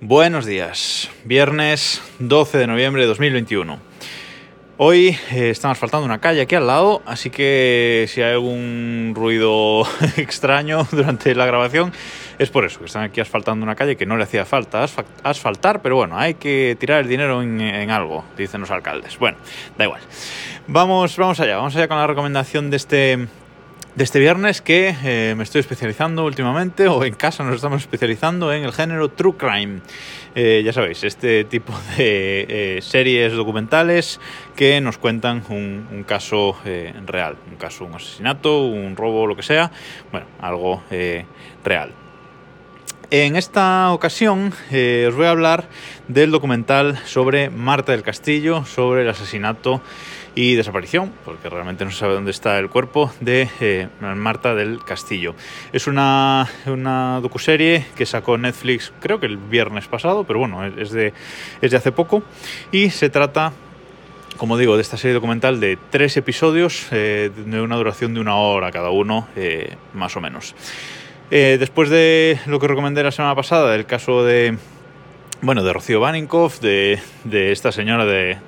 Buenos días, viernes 12 de noviembre de 2021. Hoy eh, estamos faltando una calle aquí al lado, así que si hay algún ruido extraño durante la grabación es por eso, que están aquí asfaltando una calle que no le hacía falta asfaltar, pero bueno, hay que tirar el dinero en, en, algo, dicen los alcaldes. Bueno, da igual. Vamos, vamos allá, vamos allá con la recomendación de este de este viernes que eh, me estoy especializando últimamente, o en casa nos estamos especializando en el género True Crime. Eh, ya sabéis, este tipo de eh, series documentales que nos cuentan un, caso real, un caso, un asesinato, un robo, lo que sea, bueno, algo real. En esta ocasión os voy a hablar del documental sobre Marta del Castillo, sobre el asesinato y desaparición, porque realmente no se sabe dónde está el cuerpo de eh, Marta del Castillo. Es una, una docuserie que sacó Netflix creo que el viernes pasado, pero bueno, es de, es de hace poco y se trata como digo, de esta serie documental de tres episodios eh, de una duración de una hora cada uno, eh, más o menos. después de lo que recomendé la semana pasada, del caso de bueno, de Rocío Baninkoff, de, de esta señora de,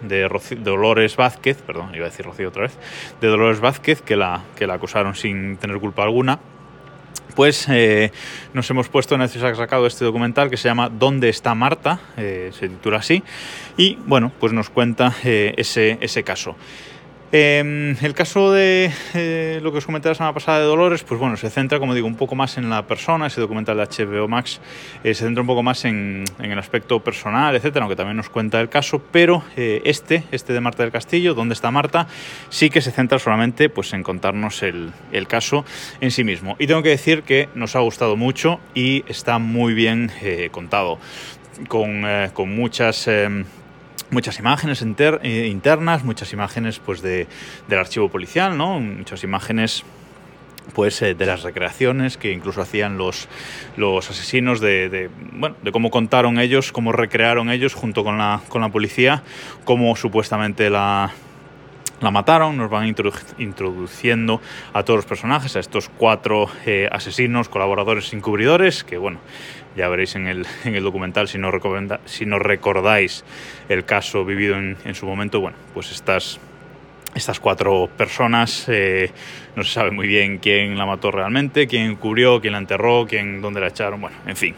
Dolores Vázquez, perdón, iba a decir Rocío otra vez, de Dolores Vázquez, que la, que la acusaron sin tener culpa alguna. Pues eh, nos hemos puesto, en ha sacado este documental que se llama ¿Dónde está Marta? Eh, se titula así. Y bueno, pues nos cuenta eh, ese, ese caso. Eh, el caso de eh, lo que os comenté la semana pasada de Dolores, pues bueno, se centra, como digo, un poco más en la persona, ese documental de HBO Max eh, se centra un poco más en, en, el aspecto personal, etcétera, aunque también nos cuenta el caso, pero eh, este, este de Marta del Castillo, ¿dónde está Marta? Sí que se centra solamente pues, en contarnos el, el caso en sí mismo. Y tengo que decir que nos ha gustado mucho y está muy bien contado, con, con muchas em, muchas imágenes eh, internas, muchas imágenes pues de, del archivo policial, ¿no? muchas imágenes pues eh, de las recreaciones que incluso hacían los, los asesinos de, de, bueno, de cómo contaron ellos, cómo recrearon ellos junto con la, con la policía, cómo supuestamente la, la mataron, nos van introdu introduciendo a todos los personajes, a estos cuatro eh, asesinos, colaboradores encubridores, que bueno, ya veréis en el, en el documental si no, si no recordáis el caso vivido en, su momento, bueno, pues estas, estas cuatro personas eh, no se sabe muy bien quién la mató realmente, quién cubrió, quién la enterró, quién, dónde la echaron, bueno, en fin.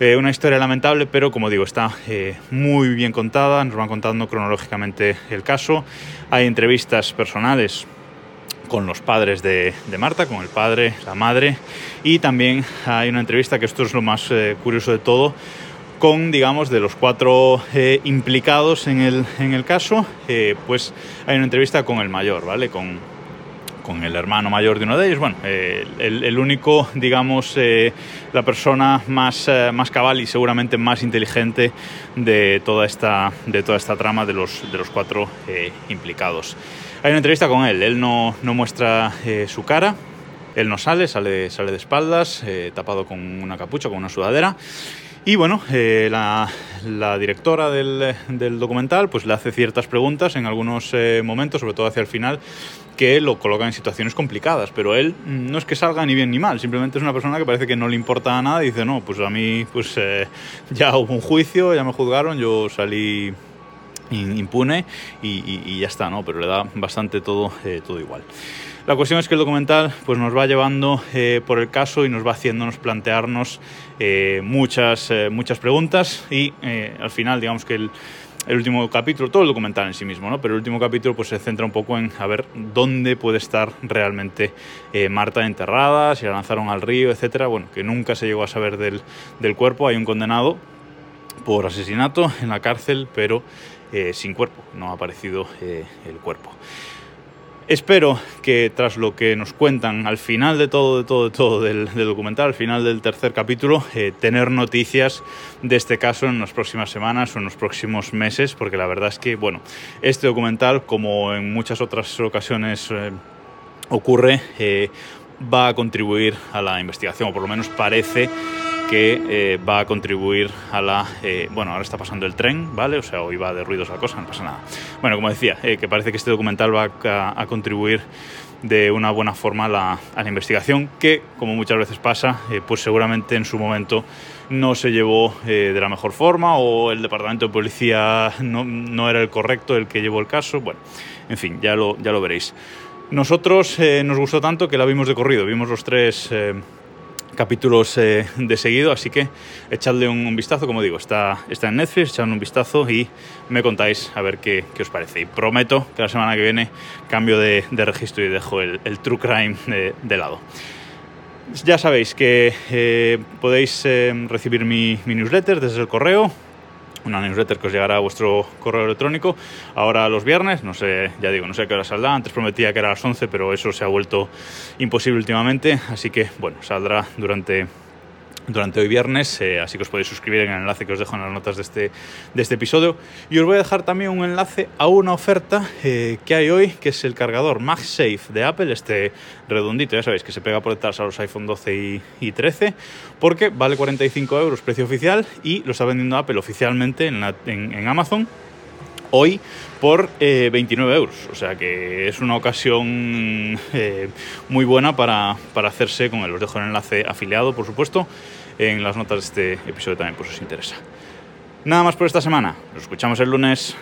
Eh, una historia lamentable, pero como digo, está eh, muy bien contada, nos van contando cronológicamente el caso. Hay entrevistas personales con los padres de, de, Marta, con el padre, la madre, y también hay una entrevista, que esto es lo más eh, curioso de todo, con, digamos, de los cuatro eh, implicados en el, en el caso, eh, pues hay una entrevista con el mayor, ¿vale? Con, con el hermano mayor de uno de ellos, bueno, eh, el, el, único, digamos, eh, la persona más, eh, más cabal y seguramente más inteligente de toda esta, de toda esta trama de los, de los cuatro eh, implicados. Hay una entrevista con él, él no, no muestra eh, su cara, él no sale, sale, sale de espaldas, eh, tapado con una capucha, con una sudadera. Y bueno, eh, la, directora del, documental pues le hace ciertas preguntas en algunos eh, momentos, sobre todo hacia el final, que lo colocan en situaciones complicadas, pero él no es que salga ni bien ni mal, simplemente es una persona que parece que no le importa nada y dice, no, pues a mí pues ya hubo un juicio, ya me juzgaron, yo salí impune y, ya está, ¿no? Pero le da bastante todo, eh, todo igual. La cuestión es que el documental pues, nos va llevando eh, por el caso y nos va haciéndonos plantearnos eh, muchas, muchas preguntas y al final digamos que el, último capítulo, todo el documental en sí mismo, ¿no? pero el último capítulo pues, se centra un poco en a ver dónde puede estar realmente Marta enterrada, si la lanzaron al río, etcétera. Bueno, que nunca se llegó a saber del, del cuerpo, hay un condenado por asesinato en la cárcel, pero eh, sin cuerpo, no ha aparecido eh, el cuerpo. Espero que tras lo que nos cuentan al final de todo, de todo, de todo del, documental, al final del tercer capítulo, eh, tener noticias de este caso en las próximas semanas o en los próximos meses, porque la verdad es que, bueno, este documental, como en muchas otras ocasiones ocurre, va a contribuir a la investigación, o por lo menos parece que eh, va a contribuir a la... Eh, bueno, ahora está pasando el tren, ¿vale? O sea, hoy va de ruidos la cosa, no pasa nada. Bueno, como decía, eh, que parece que este documental va a, contribuir de una buena forma a la, a la investigación que, como muchas veces pasa, pues seguramente en su momento no se llevó de la mejor forma o el departamento de policía no, no, era el correcto el que llevó el caso. Bueno, en fin, ya lo, ya lo veréis. Nosotros nos gustó tanto que la vimos de corrido, vimos los tres capítulos eh, de seguido, así que echadle un, vistazo, como digo, está, está en Netflix, echadle un vistazo y me contáis a ver qué, qué os parece. Y prometo que la semana que viene cambio de, registro y dejo el, el True Crime de, lado. Ya sabéis que eh, podéis eh, recibir mi, newsletter desde el correo, una newsletter que os llegará a vuestro correo electrónico ahora los viernes, no sé, ya digo, no sé a qué hora saldrá, antes prometía que era a las 11, pero eso se ha vuelto imposible últimamente, así que bueno, saldrá durante durante hoy viernes, eh, así que os podéis suscribir en el enlace que os dejo en las notas de este, de este episodio. Y os voy a dejar también un enlace a una oferta eh, que hay hoy, que es el cargador MagSafe de Apple, este redondito, ya sabéis, que se pega por detrás a los iPhone 12 y, y 13, porque vale 45 euros precio oficial y lo está vendiendo Apple oficialmente en, Amazon hoy por eh, 29 euros. O sea que es una ocasión eh, muy buena para, para, hacerse con él. Os dejo el enlace afiliado, por supuesto, en las notas de este episodio también, por si os interesa. Nada más por esta semana. Nos escuchamos el lunes.